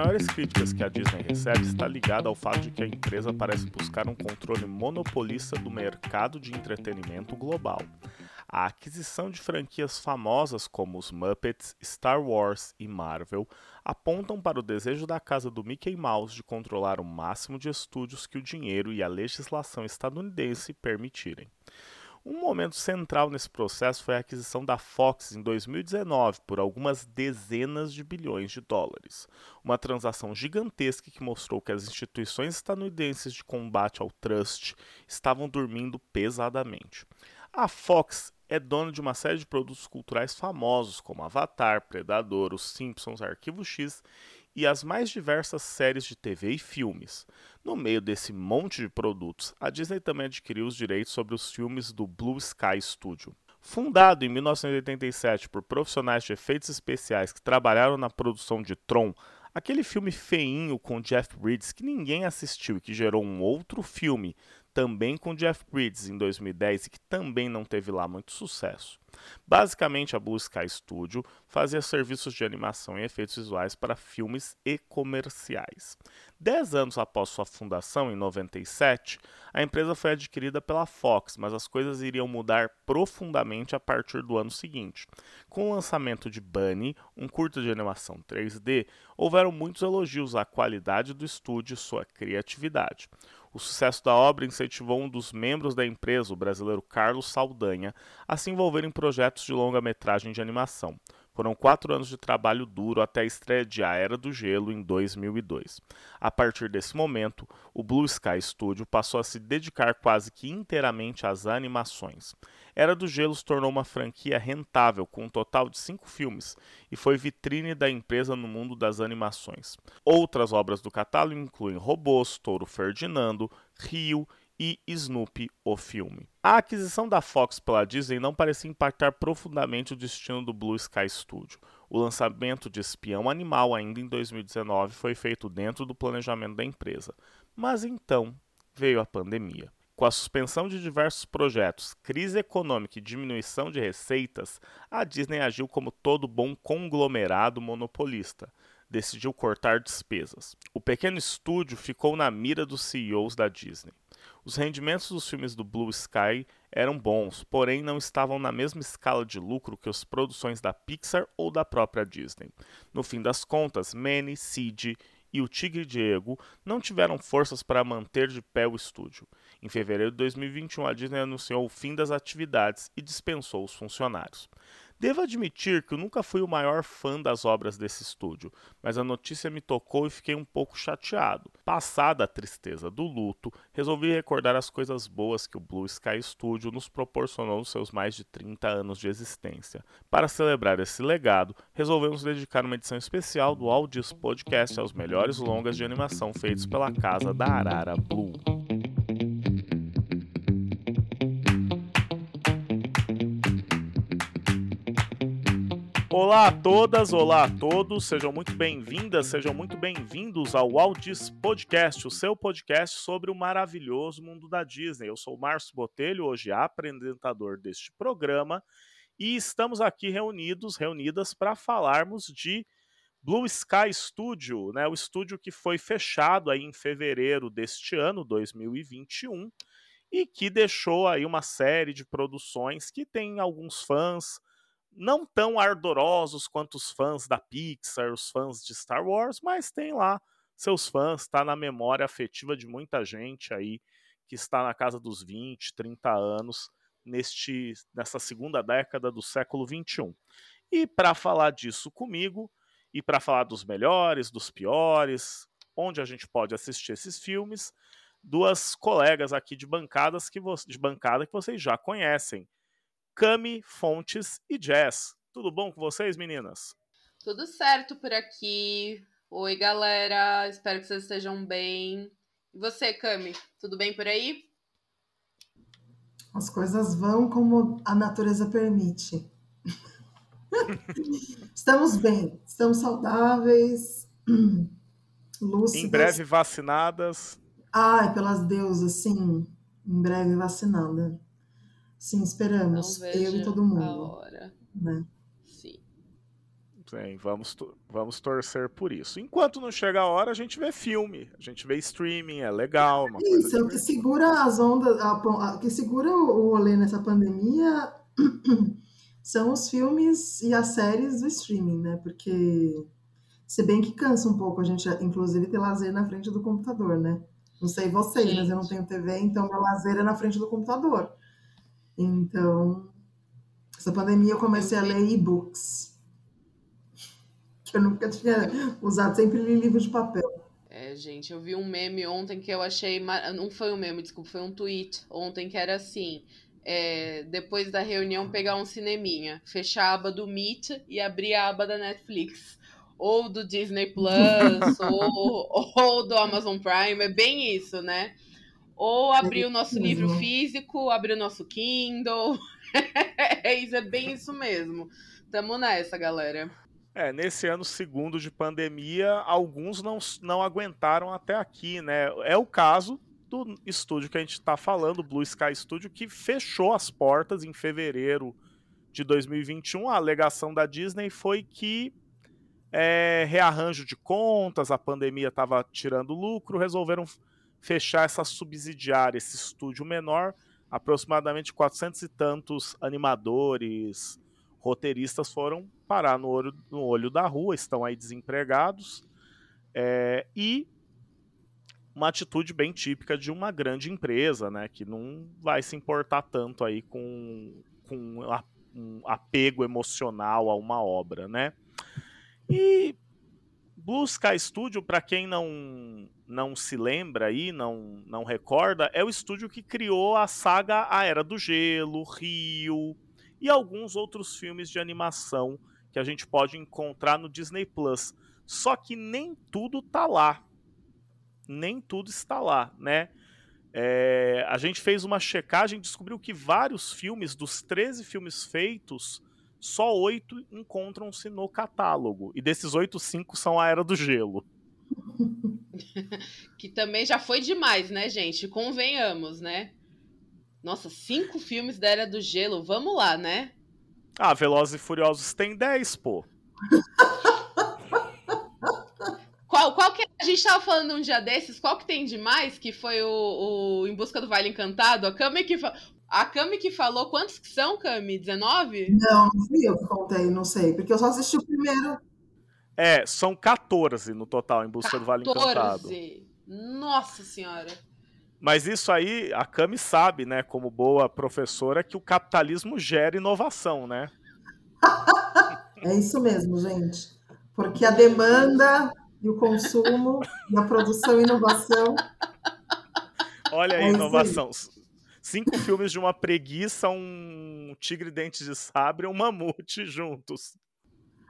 maiores críticas que a Disney recebe está ligada ao fato de que a empresa parece buscar um controle monopolista do mercado de entretenimento global. A aquisição de franquias famosas como os Muppets, Star Wars e Marvel apontam para o desejo da casa do Mickey Mouse de controlar o máximo de estúdios que o dinheiro e a legislação estadunidense permitirem. Um momento central nesse processo foi a aquisição da Fox em 2019 por algumas dezenas de bilhões de dólares. Uma transação gigantesca que mostrou que as instituições estadunidenses de combate ao trust estavam dormindo pesadamente. A Fox é dona de uma série de produtos culturais famosos como Avatar, Predador, Os Simpsons, Arquivo X e as mais diversas séries de TV e filmes. No meio desse monte de produtos, a Disney também adquiriu os direitos sobre os filmes do Blue Sky Studio. Fundado em 1987 por profissionais de efeitos especiais que trabalharam na produção de Tron, aquele filme feinho com Jeff Bridges que ninguém assistiu e que gerou um outro filme também com Jeff Bridges em 2010 e que também não teve lá muito sucesso. Basicamente, a Blue Sky Studio fazia serviços de animação e efeitos visuais para filmes e comerciais. Dez anos após sua fundação, em 97, a empresa foi adquirida pela Fox, mas as coisas iriam mudar profundamente a partir do ano seguinte. Com o lançamento de Bunny, um curta de animação 3D, houveram muitos elogios à qualidade do estúdio e sua criatividade. O sucesso da obra incentivou um dos membros da empresa, o brasileiro Carlos Saldanha, a se envolver em projetos de longa-metragem de animação. Foram quatro anos de trabalho duro até a estreia de A Era do Gelo em 2002. A partir desse momento, o Blue Sky Studio passou a se dedicar quase que inteiramente às animações. Era do Gelo se tornou uma franquia rentável, com um total de cinco filmes, e foi vitrine da empresa no mundo das animações. Outras obras do catálogo incluem Robôs, Touro Ferdinando, Rio e Snoopy, o filme. A aquisição da Fox pela Disney não parecia impactar profundamente o destino do Blue Sky Studio. O lançamento de Espião Animal, ainda em 2019, foi feito dentro do planejamento da empresa. Mas então veio a pandemia. Com a suspensão de diversos projetos, crise econômica e diminuição de receitas, a Disney agiu como todo bom conglomerado monopolista. Decidiu cortar despesas. O pequeno estúdio ficou na mira dos CEOs da Disney. Os rendimentos dos filmes do Blue Sky eram bons, porém não estavam na mesma escala de lucro que as produções da Pixar ou da própria Disney. No fim das contas, Manny, Sid e o Tigre Diego não tiveram forças para manter de pé o estúdio. Em fevereiro de 2021, a Disney anunciou o fim das atividades e dispensou os funcionários. Devo admitir que eu nunca fui o maior fã das obras desse estúdio, mas a notícia me tocou e fiquei um pouco chateado. Passada a tristeza do luto, resolvi recordar as coisas boas que o Blue Sky Studio nos proporcionou nos seus mais de 30 anos de existência. Para celebrar esse legado, resolvemos dedicar uma edição especial do Audios Podcast aos melhores longas de animação feitos pela casa da Arara Blue. Olá a todas, olá a todos, sejam muito bem-vindas, sejam muito bem-vindos ao Aldis Podcast, o seu podcast sobre o maravilhoso mundo da Disney. Eu sou o Márcio Botelho, hoje apresentador deste programa, e estamos aqui reunidos, reunidas para falarmos de Blue Sky Studio, né, o estúdio que foi fechado aí em fevereiro deste ano, 2021, e que deixou aí uma série de produções que tem alguns fãs não tão ardorosos quanto os fãs da Pixar, os fãs de Star Wars, mas tem lá seus fãs, está na memória afetiva de muita gente aí que está na casa dos 20, 30 anos neste nessa segunda década do século 21. E para falar disso comigo e para falar dos melhores, dos piores, onde a gente pode assistir esses filmes, duas colegas aqui de bancadas que de bancada que vocês já conhecem. Cami, Fontes e Jazz. Tudo bom com vocês, meninas? Tudo certo por aqui. Oi, galera. Espero que vocês estejam bem. E você, Cami? Tudo bem por aí? As coisas vão como a natureza permite. estamos bem, estamos saudáveis, lúcidas. Em breve vacinadas. Ai, pelas deusas, sim. Em breve vacinada. Sim, esperamos. Eu e todo mundo. A hora. Né? Sim. Sim, vamos, vamos torcer por isso. Enquanto não chega a hora, a gente vê filme, a gente vê streaming, é legal. Uma isso, é o que segura as ondas, o que segura o rolê nessa pandemia são os filmes e as séries do streaming, né? Porque se bem que cansa um pouco a gente, inclusive, ter lazer na frente do computador, né? Não sei vocês, mas eu não tenho TV, então meu lazer é na frente do computador. Então, essa pandemia eu comecei a ler e-books. Que eu nunca tinha usado, sempre li livro de papel. É, gente, eu vi um meme ontem que eu achei. Não foi um meme, desculpa, foi um tweet ontem que era assim. É, depois da reunião, pegar um cineminha, fechar a aba do Meet e abrir a aba da Netflix. Ou do Disney Plus, ou, ou do Amazon Prime, é bem isso, né? Ou abrir o nosso livro físico, abrir o nosso Kindle. é isso, é bem isso mesmo. Tamo nessa, galera. É, nesse ano segundo de pandemia, alguns não, não aguentaram até aqui, né? É o caso do estúdio que a gente está falando, o Blue Sky Studio, que fechou as portas em fevereiro de 2021. A alegação da Disney foi que é, rearranjo de contas, a pandemia estava tirando lucro, resolveram fechar essa subsidiária, esse estúdio menor, aproximadamente 400 e tantos animadores, roteiristas foram parar no olho, no olho da rua, estão aí desempregados. É, e uma atitude bem típica de uma grande empresa, né, que não vai se importar tanto aí com, com um apego emocional a uma obra, né? E Blue Sky Studio, para quem não, não se lembra aí, não, não recorda, é o estúdio que criou a saga A Era do Gelo, Rio e alguns outros filmes de animação que a gente pode encontrar no Disney Plus. Só que nem tudo tá lá. Nem tudo está lá, né? É, a gente fez uma checagem e descobriu que vários filmes, dos 13 filmes feitos, só oito encontram-se no catálogo. E desses oito, cinco são a Era do Gelo. que também já foi demais, né, gente? Convenhamos, né? Nossa, cinco filmes da Era do Gelo, vamos lá, né? Ah, Velozes e Furiosos tem dez, pô. qual, qual que a gente tava falando um dia desses, qual que tem demais? Que foi o, o Em Busca do Vale Encantado? A Kami que a Cami que falou, quantos que são, Cami? 19? Não, não fui eu que contei, não sei, porque eu só assisti o primeiro. É, são 14 no total, em busca 14. do Vale Encantado. Nossa senhora. Mas isso aí, a Cami sabe, né, como boa professora, que o capitalismo gera inovação, né? é isso mesmo, gente. Porque a demanda e o consumo e a produção e inovação. Olha a é inovação cinco filmes de uma preguiça, um tigre dente de sabre e um mamute juntos.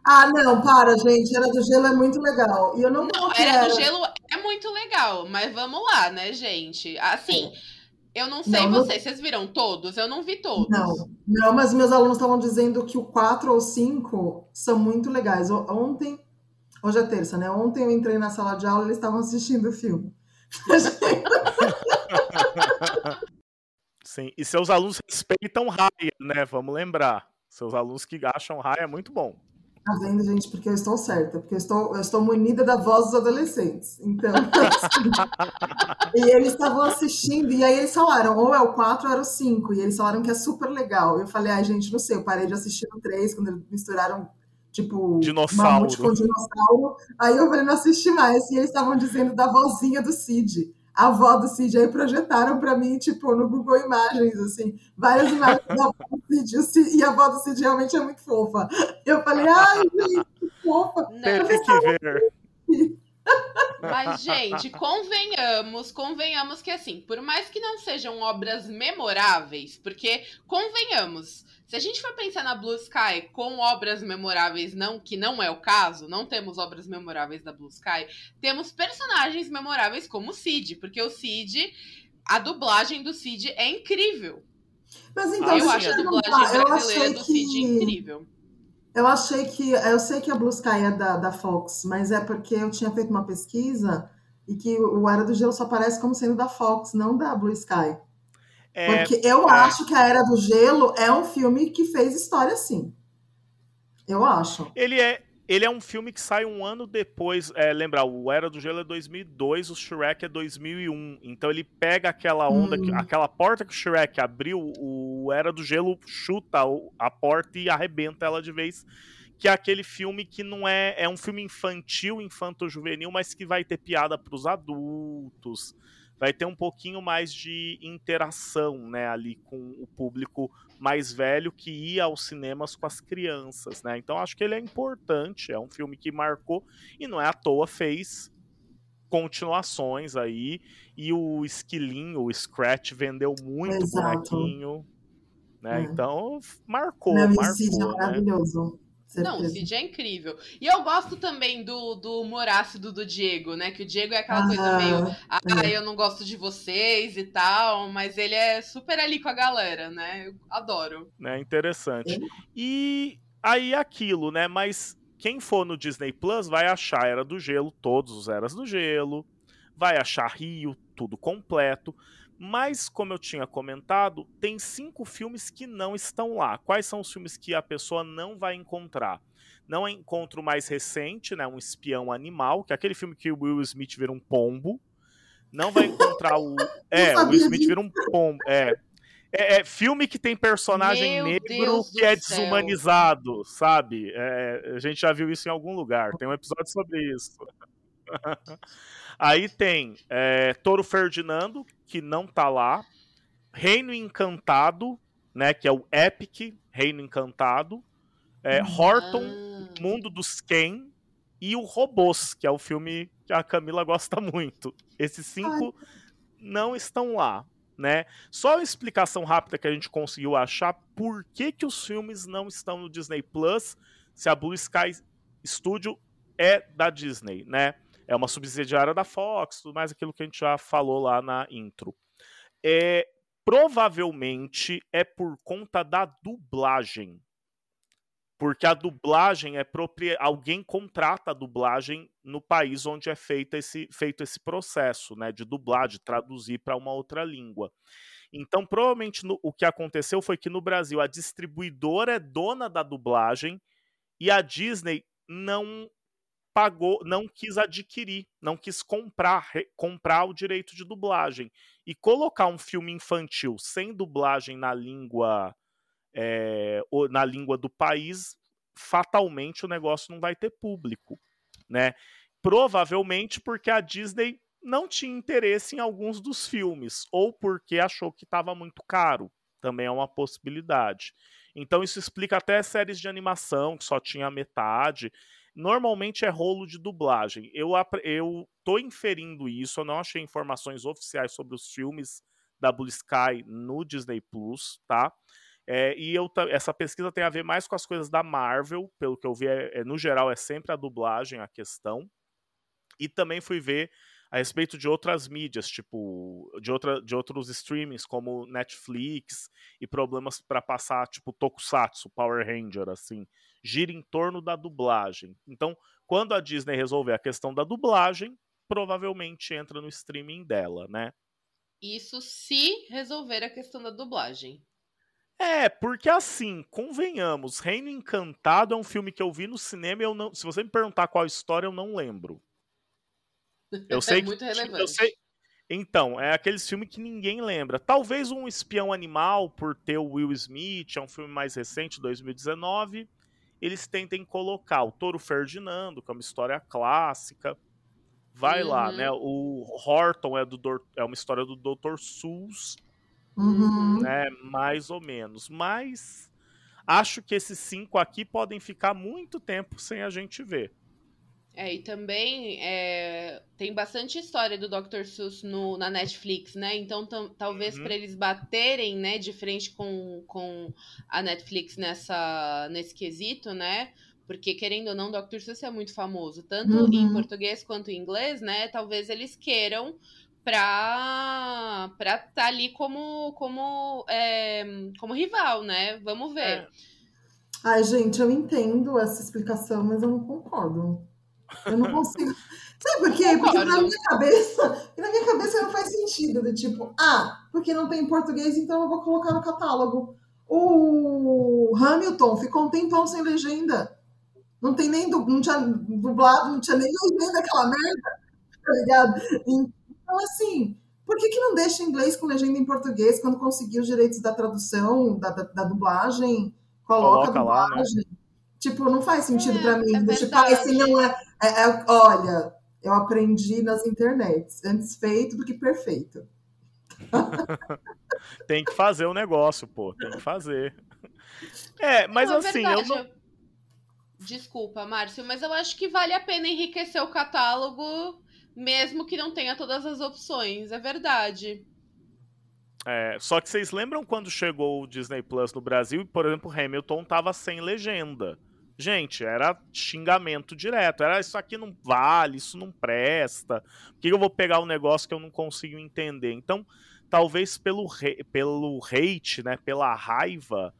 Ah, não, para, gente. Era do Gelo é muito legal. E eu não, não Era, era do Gelo é muito legal, mas vamos lá, né, gente? Assim, eu não sei não, vocês, vocês viram todos? Eu não vi todos. Não, não, mas meus alunos estavam dizendo que o 4 ou 5 são muito legais. Ontem, hoje é terça, né? Ontem eu entrei na sala de aula e eles estavam assistindo o filme. Sim, e seus alunos respeitam Raia, né? Vamos lembrar. Seus alunos que acham Raia é muito bom. Tá vendo, gente? Porque eu estou certa, porque eu estou, eu estou munida da voz dos adolescentes. Então, e eles estavam assistindo, e aí eles falaram, ou é o 4 ou era o 5, e eles falaram que é super legal. Eu falei, ai, gente, não sei, eu parei de assistir o 3, quando eles misturaram, tipo, dinossauro. com dinossauro. Aí eu falei, não assisti mais, e eles estavam dizendo da vozinha do Cid a avó do Cid aí projetaram para mim, tipo, no Google Imagens, assim, várias imagens da avó do Cid, e a avó do Cid realmente é muito fofa. Eu falei, ai, gente, que fofa. Tem que ver. Mas, gente, convenhamos, convenhamos que assim, por mais que não sejam obras memoráveis, porque convenhamos, se a gente for pensar na Blue Sky com obras memoráveis, não que não é o caso, não temos obras memoráveis da Blue Sky, temos personagens memoráveis como o Cid, porque o Cid, a dublagem do Cid é incrível. Mas então, eu acho a dublagem brasileira do Cid que... incrível. Eu achei que. Eu sei que a Blue Sky é da, da Fox, mas é porque eu tinha feito uma pesquisa e que o Era do Gelo só aparece como sendo da Fox, não da Blue Sky. É, Porque eu é. acho que A Era do Gelo é um filme que fez história, sim. Eu acho. Ele é, ele é um filme que sai um ano depois. É, lembra, o Era do Gelo é 2002, o Shrek é 2001. Então ele pega aquela onda, hum. que, aquela porta que o Shrek abriu, o Era do Gelo chuta a porta e arrebenta ela de vez. Que é aquele filme que não é. É um filme infantil, infanto-juvenil, mas que vai ter piada para os adultos vai ter um pouquinho mais de interação, né, ali com o público mais velho que ia aos cinemas com as crianças, né? Então acho que ele é importante, é um filme que marcou e não é à toa fez continuações aí e o Esquilinho, o Scratch vendeu muito Exato. bonequinho, né? É. Então marcou, Meu marcou, é né? Certeza. Não, o Cid é incrível. E eu gosto também do, do humor ácido do Diego, né? Que o Diego é aquela ah, coisa meio. Ah, é. eu não gosto de vocês e tal, mas ele é super ali com a galera, né? Eu adoro. É interessante. E aí aquilo, né? Mas quem for no Disney Plus vai achar Era do Gelo, todos os Eras do Gelo, vai achar Rio, tudo completo. Mas, como eu tinha comentado, tem cinco filmes que não estão lá. Quais são os filmes que a pessoa não vai encontrar? Não encontro o mais recente, né? Um Espião Animal, que é aquele filme que o Will Smith vira um pombo. Não vai encontrar o. É, o Will Smith vira um pombo. É. É, é filme que tem personagem Meu negro Deus que é desumanizado, sabe? É, a gente já viu isso em algum lugar. Tem um episódio sobre isso. Aí tem é, Toro Ferdinando, que não tá lá. Reino Encantado, né? Que é o Epic Reino Encantado. É, Horton, Mundo dos Ken. E o Robôs, que é o filme que a Camila gosta muito. Esses cinco Ai. não estão lá. Né? Só uma explicação rápida que a gente conseguiu achar por que, que os filmes não estão no Disney Plus se a Blue Sky Studio é da Disney, né? É uma subsidiária da Fox, tudo mais aquilo que a gente já falou lá na intro. É, provavelmente é por conta da dublagem. Porque a dublagem é própria. Alguém contrata a dublagem no país onde é feito esse, feito esse processo né, de dublar, de traduzir para uma outra língua. Então, provavelmente no, o que aconteceu foi que no Brasil a distribuidora é dona da dublagem e a Disney não pagou, não quis adquirir, não quis comprar, comprar o direito de dublagem e colocar um filme infantil sem dublagem na língua é, na língua do país, fatalmente o negócio não vai ter público, né? Provavelmente porque a Disney não tinha interesse em alguns dos filmes ou porque achou que estava muito caro, também é uma possibilidade. Então isso explica até séries de animação que só tinha metade normalmente é rolo de dublagem. Eu, eu tô inferindo isso, eu não achei informações oficiais sobre os filmes da Blue Sky no Disney Plus, tá? É, e eu, essa pesquisa tem a ver mais com as coisas da Marvel, pelo que eu vi, é, é, no geral é sempre a dublagem a questão. E também fui ver a respeito de outras mídias, tipo, de, outra, de outros streamings, como Netflix, e problemas para passar, tipo, Tokusatsu, Power Ranger, assim, gira em torno da dublagem. Então, quando a Disney resolver a questão da dublagem, provavelmente entra no streaming dela, né? Isso se resolver a questão da dublagem. É, porque assim, convenhamos, Reino Encantado é um filme que eu vi no cinema e eu não. Se você me perguntar qual história, eu não lembro. Eu é sei é muito que, relevante. Eu sei, então, é aqueles filmes que ninguém lembra. Talvez um Espião Animal, por ter o Will Smith, é um filme mais recente, 2019. Eles tentem colocar o Toro Ferdinando, que é uma história clássica. Vai uhum. lá, né? O Horton é, do, é uma história do Dr. Seuss. Uhum. Né? Mais ou menos. Mas acho que esses cinco aqui podem ficar muito tempo sem a gente ver. É, e também é, tem bastante história do Dr. Seuss no, na Netflix, né? Então, talvez uhum. para eles baterem, né, de frente com, com a Netflix nessa, nesse quesito, né? Porque, querendo ou não, Dr. Seuss é muito famoso, tanto uhum. em português quanto em inglês, né? Talvez eles queiram pra estar tá ali como, como, é, como rival, né? Vamos ver. É. Ai, gente, eu entendo essa explicação, mas eu não concordo. Eu não consigo. Sabe por quê? Porque na minha cabeça, na minha cabeça não faz sentido. Do tipo, ah, porque não tem em português, então eu vou colocar no catálogo. O Hamilton ficou um tempão sem legenda. Não tem nem não tinha dublado, não tinha nem legenda daquela merda, tá ligado? Então, assim, por que, que não deixa inglês com legenda em português quando conseguir os direitos da tradução, da, da, da dublagem? Coloca, coloca a dublagem. Lá, né? Tipo, não faz sentido é, para mim. É tipo, ah, esse não é, é, é. Olha, eu aprendi nas internets. Antes feito do que perfeito. tem que fazer o negócio, pô. Tem que fazer. É, mas não, é assim, eu não. Desculpa, Márcio, mas eu acho que vale a pena enriquecer o catálogo, mesmo que não tenha todas as opções. É verdade. É, só que vocês lembram quando chegou o Disney Plus no Brasil e, por exemplo, Hamilton tava sem legenda. Gente, era xingamento direto. Era isso aqui não vale, isso não presta. Por que eu vou pegar um negócio que eu não consigo entender? Então, talvez pelo, pelo hate, né, pela raiva,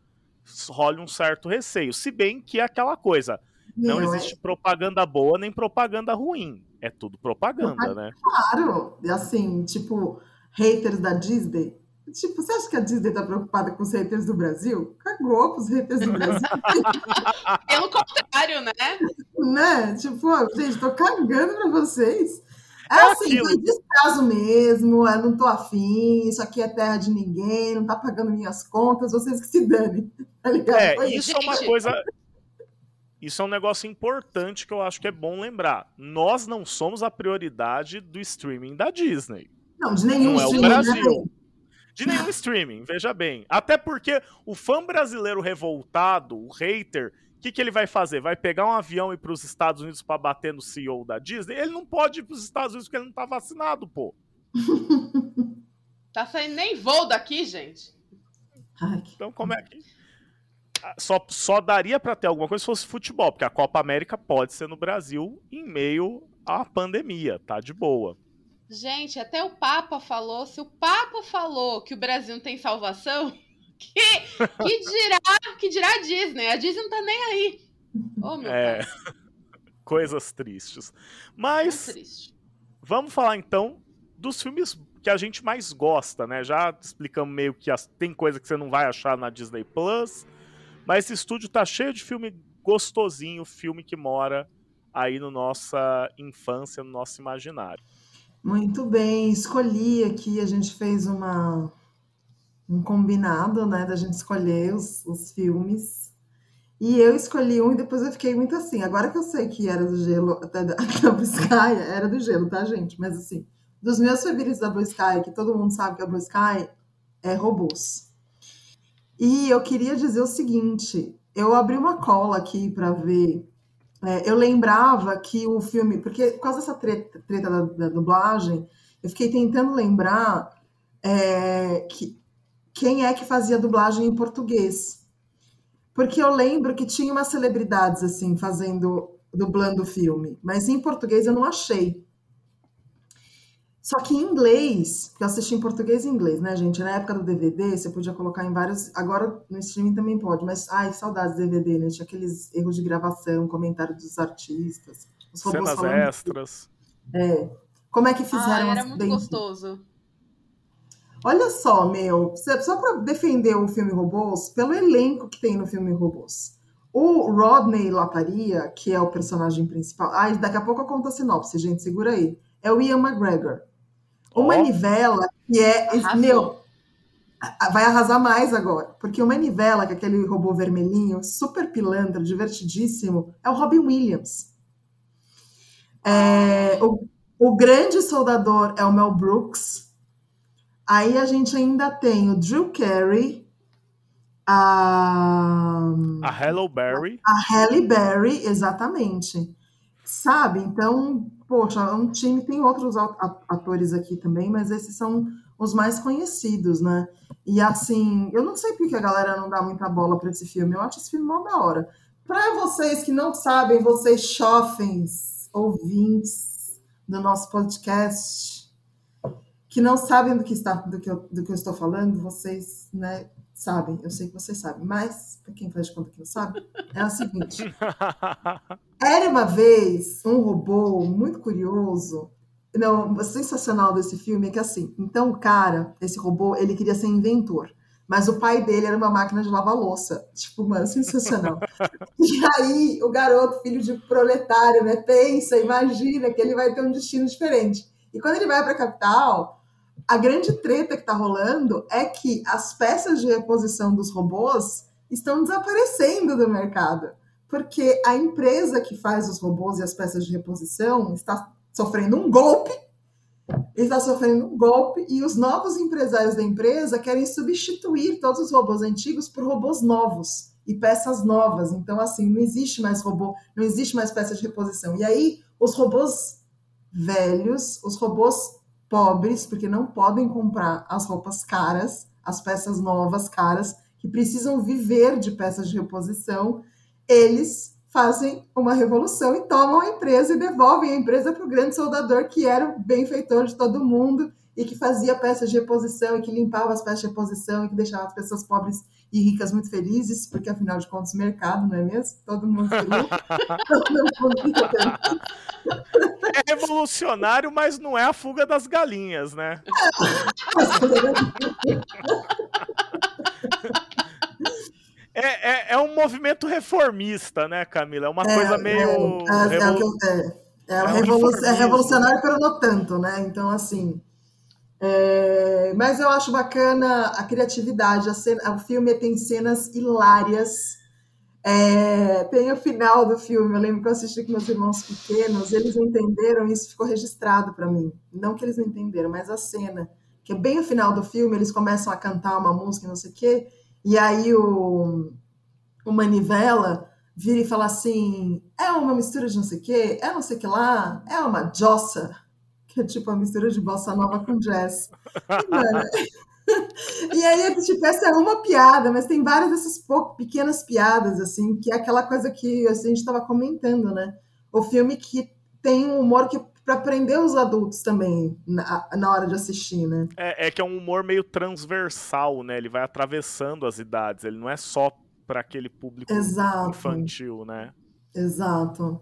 role um certo receio. Se bem que é aquela coisa, não, não existe propaganda boa nem propaganda ruim. É tudo propaganda, né? Claro, e assim, tipo, haters da Disney. Tipo, você acha que a Disney tá preocupada com os haters do Brasil? Cagou com os haters do Brasil. Pelo contrário, né? Né? Tipo, gente, tô cagando pra vocês. É, é assim, foi descaso mesmo, eu não tô afim, isso aqui é terra de ninguém, não tá pagando minhas contas, vocês que se danem. Tá ligado? É, foi isso gente. é uma coisa. Isso é um negócio importante que eu acho que é bom lembrar. Nós não somos a prioridade do streaming da Disney. Não, de nenhum não é o né, Brasil. De nenhum streaming, veja bem. Até porque o fã brasileiro revoltado, o hater, o que, que ele vai fazer? Vai pegar um avião e ir para os Estados Unidos para bater no CEO da Disney? Ele não pode ir para os Estados Unidos porque ele não tá vacinado, pô. tá saindo nem voo daqui, gente. Então, como é que. Ah, só, só daria para ter alguma coisa se fosse futebol, porque a Copa América pode ser no Brasil em meio à pandemia, tá de boa. Gente, até o Papa falou. Se o Papa falou que o Brasil não tem salvação, que, que dirá que dirá a Disney? A Disney não tá nem aí. Oh, meu é... Coisas tristes. Mas triste. vamos falar então dos filmes que a gente mais gosta, né? Já explicamos meio que as... tem coisa que você não vai achar na Disney Plus, mas esse estúdio tá cheio de filme gostosinho, filme que mora aí no nossa infância, no nosso imaginário. Muito bem, escolhi aqui, a gente fez uma um combinado, né, da gente escolher os, os filmes. E eu escolhi um e depois eu fiquei muito assim. Agora que eu sei que era do gelo, até da, da Blue Sky, era do gelo, tá, gente? Mas assim, dos meus favoritos da Blue Sky, que todo mundo sabe que a Blue Sky é robôs. E eu queria dizer o seguinte: eu abri uma cola aqui para ver. É, eu lembrava que o filme, porque por causa dessa treta, treta da, da dublagem, eu fiquei tentando lembrar é, que quem é que fazia dublagem em português. Porque eu lembro que tinha umas celebridades assim fazendo dublando o filme, mas em português eu não achei. Só que em inglês, que eu assisti em português e inglês, né, gente? Na época do DVD, você podia colocar em vários. Agora no streaming também pode, mas ai, saudades do DVD, né? Tinha aqueles erros de gravação, comentário dos artistas, os robôs Cenas extras. É. Como é que fizeram? Ah, era muito gostoso. Olha só, meu, só para defender o filme Robôs, pelo elenco que tem no filme Robôs. O Rodney Lataria, que é o personagem principal. Ah, daqui a pouco eu conto a sinopse, gente, segura aí. É o Ian McGregor. O oh. Manivela, que é. Arrasou. Meu, vai arrasar mais agora. Porque o Manivela, que é aquele robô vermelhinho, super pilantra, divertidíssimo, é o Robin Williams. É, o, o grande soldador é o Mel Brooks Aí a gente ainda tem o Drew Carey, a. A Halle Berry. A Halle Berry, exatamente. Sabe? Então, poxa, um time tem outros atores aqui também, mas esses são os mais conhecidos, né? E assim, eu não sei porque a galera não dá muita bola para esse filme. Eu acho esse filme mó da hora. Para vocês que não sabem, vocês chofens, ouvintes do nosso podcast, que não sabem do que, está, do que, eu, do que eu estou falando, vocês né, sabem, eu sei que vocês sabem, mas para quem faz de conta que não sabe, é o seguinte: era uma vez um robô muito curioso. Não, o sensacional desse filme é que assim, então o cara, esse robô, ele queria ser inventor. Mas o pai dele era uma máquina de lavar louça. Tipo, mano, sensacional. e aí, o garoto, filho de proletário, né? Pensa, imagina que ele vai ter um destino diferente. E quando ele vai para a capital, a grande treta que tá rolando é que as peças de reposição dos robôs estão desaparecendo do mercado. Porque a empresa que faz os robôs e as peças de reposição está sofrendo um golpe está sofrendo um golpe e os novos empresários da empresa querem substituir todos os robôs antigos por robôs novos e peças novas. Então, assim, não existe mais robô, não existe mais peça de reposição. E aí, os robôs velhos, os robôs pobres, porque não podem comprar as roupas caras, as peças novas caras, que precisam viver de peças de reposição, eles fazem uma revolução e tomam a empresa e devolvem a empresa para o grande soldador que era o benfeitor de todo mundo e que fazia peças de reposição e que limpava as peças de reposição e que deixava as pessoas pobres e ricas muito felizes, porque afinal de contas, mercado, não é mesmo? Todo mundo feliz. todo mundo É revolucionário, mas não é a fuga das galinhas, né? É, é, é, um movimento reformista, né, Camila? É uma é, coisa meio. É, revolu... é, é, revolu... é, revolucionário, mas não tanto, né? Então, assim. Mas eu acho bacana a criatividade. A cena... O filme tem cenas hilárias. Tem o final do filme. Eu lembro que eu assisti com meus irmãos pequenos. Eles entenderam isso ficou registrado para mim. Não que eles não entenderam, mas a cena. Que é bem o final do filme, eles começam a cantar uma música, não sei o quê e aí o, o Manivela vira e fala assim: é uma mistura de não sei o quê, é não sei o que lá, é uma jossa, que é tipo uma mistura de bossa nova com jazz. E, mano, e aí, tipo, essa é uma piada, mas tem várias dessas pequenas piadas, assim, que é aquela coisa que a gente estava comentando, né? O filme que tem um humor que para prender os adultos também na, na, hora de assistir, né? É, é, que é um humor meio transversal, né? Ele vai atravessando as idades, ele não é só para aquele público Exato. infantil, né? Exato.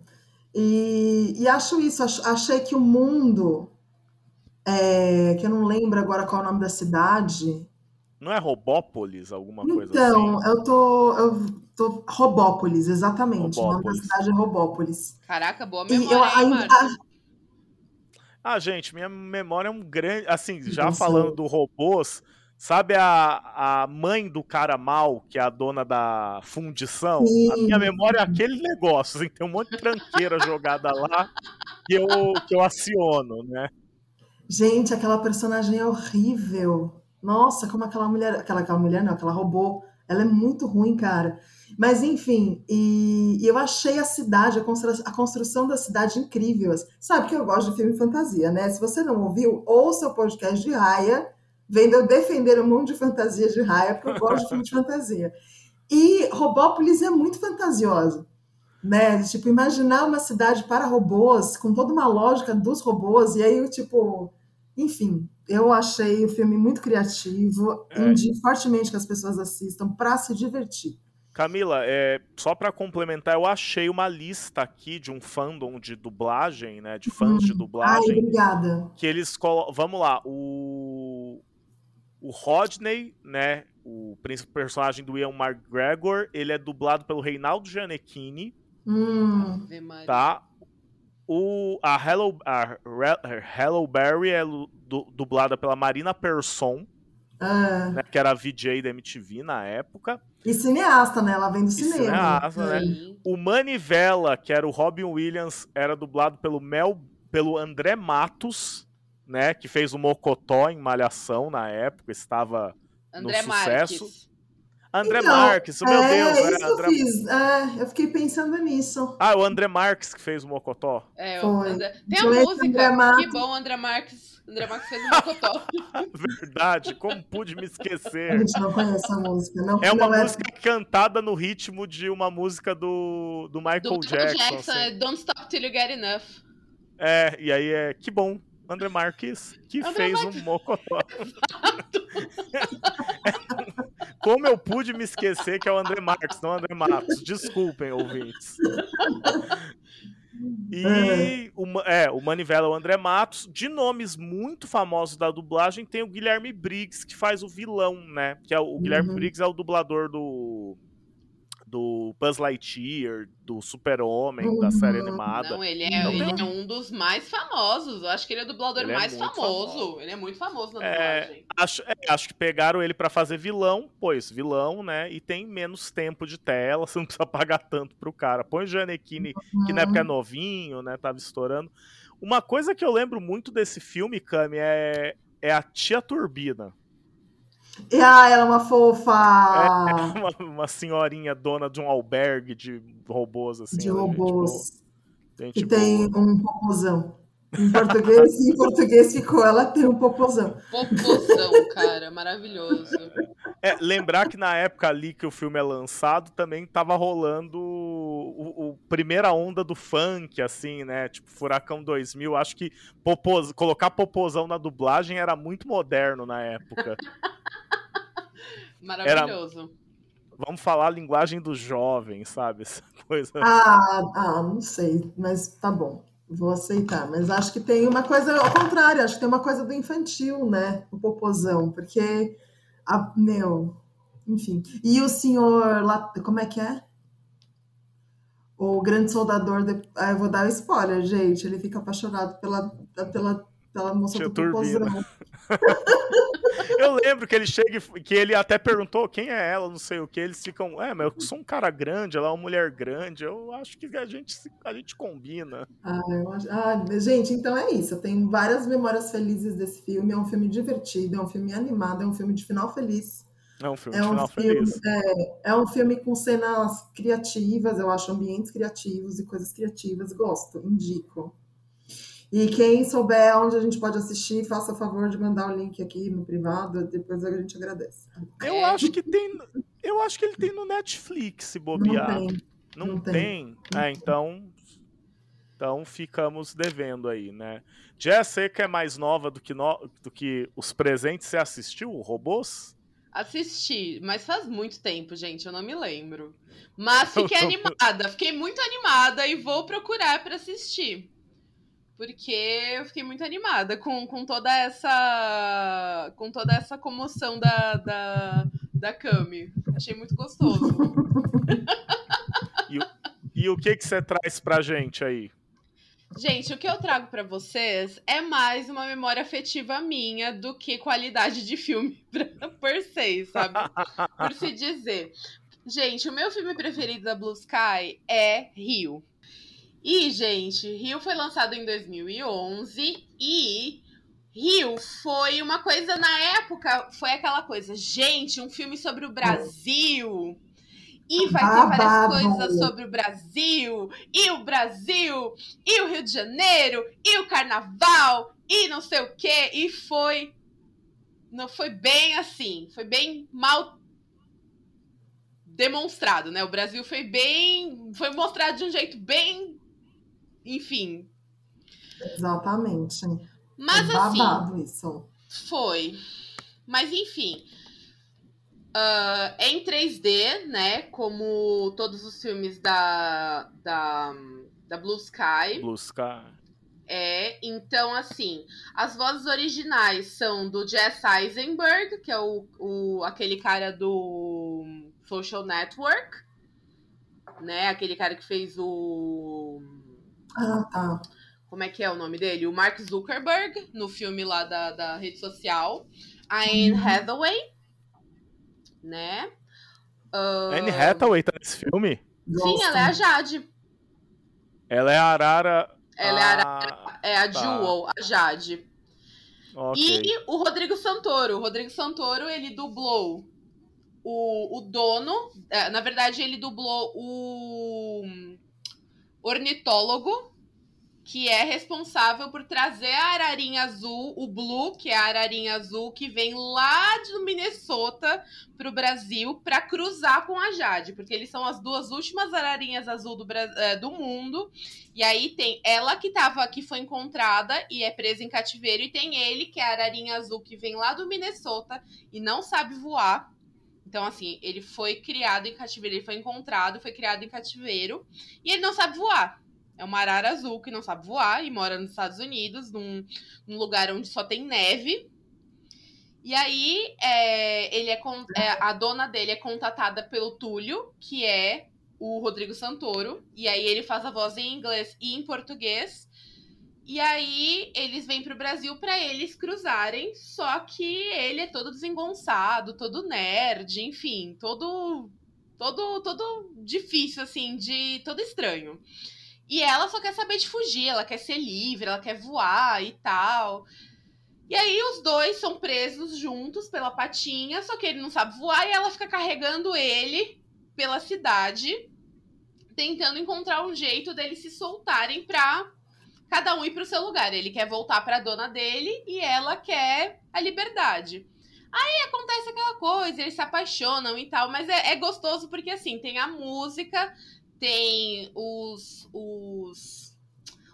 E, e acho isso, achei que o mundo, é, que eu não lembro agora qual é o nome da cidade. Não é Robópolis, alguma então, coisa assim? Então, eu tô. Eu tô Robópolis, exatamente. Robópolis. O nome da cidade é Robópolis. Caraca, boa memória, eu, ainda, ah, gente, minha memória é um grande. Assim, já falando do robôs, sabe a, a mãe do cara mal, que é a dona da fundição? Sim. A minha memória é aquele negócio, assim, tem um monte de tranqueira jogada lá que eu, que eu aciono, né? Gente, aquela personagem é horrível. Nossa, como aquela mulher. Aquela, aquela mulher, não, aquela robô. Ela é muito ruim, cara. Mas, enfim, e, e eu achei a cidade, a construção, a construção da cidade incrível. Sabe que eu gosto de filme fantasia, né? Se você não ouviu, ouça o podcast de Raya, vendo eu defender o mundo de fantasia de Raya, porque eu gosto de filme de fantasia. E Robópolis é muito fantasiosa. Né? Tipo, imaginar uma cidade para robôs, com toda uma lógica dos robôs, e aí, tipo, enfim, eu achei o filme muito criativo, é. indico fortemente que as pessoas assistam para se divertir. Camila, é, só para complementar, eu achei uma lista aqui de um fandom de dublagem, né? De fãs de uhum. dublagem. Ai, obrigada. Que eles colocam. Vamos lá, o. O Rodney, né? O personagem do Ian McGregor, ele é dublado pelo Reinaldo Gianecchini. Hum. Tá? O, a, Hello, a Hello Berry é dublada pela Marina Persson. Ah. Né, que era a VJ da MTV na época. E cineasta, né? Ela vem do cinema. Cineasta, né? O Manivela, que era o Robin Williams, era dublado pelo Mel, pelo André Matos, né? Que fez o Mocotó em Malhação na época, estava André no sucesso. Marques. André então, Marques, meu é, Deus. É, isso André... eu fiz. É, eu fiquei pensando nisso. Ah, o André Marques que fez o Mocotó. É, o André... Tem a música. Que bom, André Marques. André Marques fez um mocotó. Verdade, como pude me esquecer? A gente não conhece a música. Não, é uma não música é... cantada no ritmo de uma música do, do Michael do Jackson. Jackson assim. é Don't Stop Till You Get Enough. É, e aí é que bom. André Marques que André fez Marques. um mocotó. Como eu pude me esquecer que é o André Marques, não o André Matos. Desculpem, ouvintes. E o, é, o Manivela é o André Matos. De nomes muito famosos da dublagem, tem o Guilherme Briggs, que faz o vilão, né? Que é o, o Guilherme Uhum. Briggs é o dublador do. Do Buzz Lightyear, do Super-Homem, da série Uhum. animada. Não, ele é, Então ele tem é um dos mais famosos. Eu acho que ele é o dublador Ele é mais muito famoso. famoso. Ele é muito famoso na É, dublagem. Acho, é, acho que pegaram ele pra fazer vilão, pois vilão, né? E tem menos tempo de tela, você não precisa pagar tanto pro cara. Põe o Gianecchini, que na época é novinho, né? Tava estourando. Uma coisa que eu lembro muito desse filme, Cami, é, é a Tia Turbina. E ah, ela é uma fofa Uma, uma senhorinha dona de um albergue de robôs, assim. de é gente boa, robôs. gente E tem boa. um popozão. Em português, em português ficou, ela tem um popozão. Popozão, cara, maravilhoso. É, lembrar que na época ali que o filme é lançado, também tava rolando o, o primeira onda do funk, assim, né? Tipo, Furacão 2000. Acho que popos, colocar popozão na dublagem era muito moderno na época. Maravilhoso. Vamos falar a linguagem dos jovens, sabe? Essa coisa. Ah, ah, não sei, mas tá bom. Vou aceitar, mas acho que tem uma coisa ao contrário, acho que tem uma coisa do infantil, né? O popozão, porque a, meu, enfim. E o senhor lá, como é que é? O grande soldador, de, ah, eu vou dar o spoiler, gente. Ele fica apaixonado pela, pela, pela moça Tia do Turbina. popozão. Eu lembro que ele chega e que ele até perguntou quem é ela, não sei o que. Eles ficam, é, mas eu sou um cara grande, ela é uma mulher grande. Eu acho que a gente, a gente combina. Ah, acho... ah, gente, então é isso. Eu tenho várias memórias felizes desse filme. É um filme divertido, é um filme animado, é um filme de final feliz. É um filme É de um final filme, feliz. é, é um filme com cenas criativas, eu acho ambientes criativos e coisas criativas. Gosto, indico. E quem souber onde a gente pode assistir, faça favor de mandar o link aqui no privado, depois a gente agradece. Eu É. acho que tem. Eu acho que ele tem no Netflix, se Não bobear. tem. Não, não tem? tem. É, então. Então ficamos devendo aí, né? Jess, você que é mais nova do que, no- do que os presentes, você assistiu o Robôs? Assisti, mas faz muito tempo, gente, eu não me lembro. Mas fiquei animada, fiquei muito animada e vou procurar pra assistir. Porque eu fiquei muito animada com, com toda essa com toda essa comoção da, da, da Cami. Achei muito gostoso. E o que que você traz pra gente aí? Gente, o que eu trago pra vocês é mais uma memória afetiva minha do que qualidade de filme pra- por se, sabe? Por se dizer. Gente, o meu filme preferido da Blue Sky é Rio. E, gente, Rio foi lançado em 2011 e Rio foi uma coisa na época, foi aquela coisa, gente, um filme sobre o Brasil. E vai ter várias coisas sobre o Brasil, e o Brasil, e o Rio de Janeiro, e o carnaval, e não sei o quê. E foi. Não foi bem assim. Foi bem mal demonstrado, né? O Brasil foi bem. Foi mostrado de um jeito bem. Enfim. Exatamente. Mas é assim. babado isso. Foi. Mas enfim. Ah, é em 3D, né? Como todos os filmes da, da, da Blue Sky. Blue Sky. É, então, assim, as vozes originais são do Jess Eisenberg, que é o, o, aquele cara do Social Network, né? Aquele cara que fez o. Ah, tá. Como é que é o nome dele? O Mark Zuckerberg, no filme lá da, da rede social. A Anne Uhum. Hathaway, né? Ah, Anne Hathaway tá nesse filme? Sim, ela é a Jade. Ela é a Arara. Ela é a, Ah, é a tá. Jewel, a Jade. ok. E o Rodrigo Santoro. O Rodrigo Santoro, ele dublou o, o dono. é, na verdade, ele dublou o ornitólogo, que é responsável por trazer a ararinha azul, o Blue, que é a ararinha azul, que vem lá do Minnesota pro Brasil para cruzar com a Jade, porque eles são as duas últimas ararinhas azul do, é, do mundo. E aí tem ela que tava, que foi encontrada e é presa em cativeiro, e tem ele, que é a ararinha azul que vem lá do Minnesota e não sabe voar. Então, assim, ele foi criado em cativeiro, ele foi encontrado, foi criado em cativeiro, e ele não sabe voar. É uma arara azul que não sabe voar e mora nos Estados Unidos, num, num lugar onde só tem neve. E aí, é, ele é, é, a dona dele é contatada pelo Túlio, que é o Rodrigo Santoro. E aí ele faz a voz em inglês e em português. E aí eles vêm pro Brasil para eles cruzarem, só que ele é todo desengonçado, todo nerd, enfim, todo todo todo difícil assim, de todo estranho. E ela só quer saber de fugir, ela quer ser livre, ela quer voar e tal. E aí os dois são presos juntos pela patinha, só que ele não sabe voar e ela fica carregando ele pela cidade, tentando encontrar um jeito deles se soltarem pra cada um ir pro seu lugar. Ele quer voltar pra dona dele e ela quer a liberdade. Aí acontece aquela coisa, eles se apaixonam e tal, mas é, é gostoso porque assim, tem a música, tem os, os,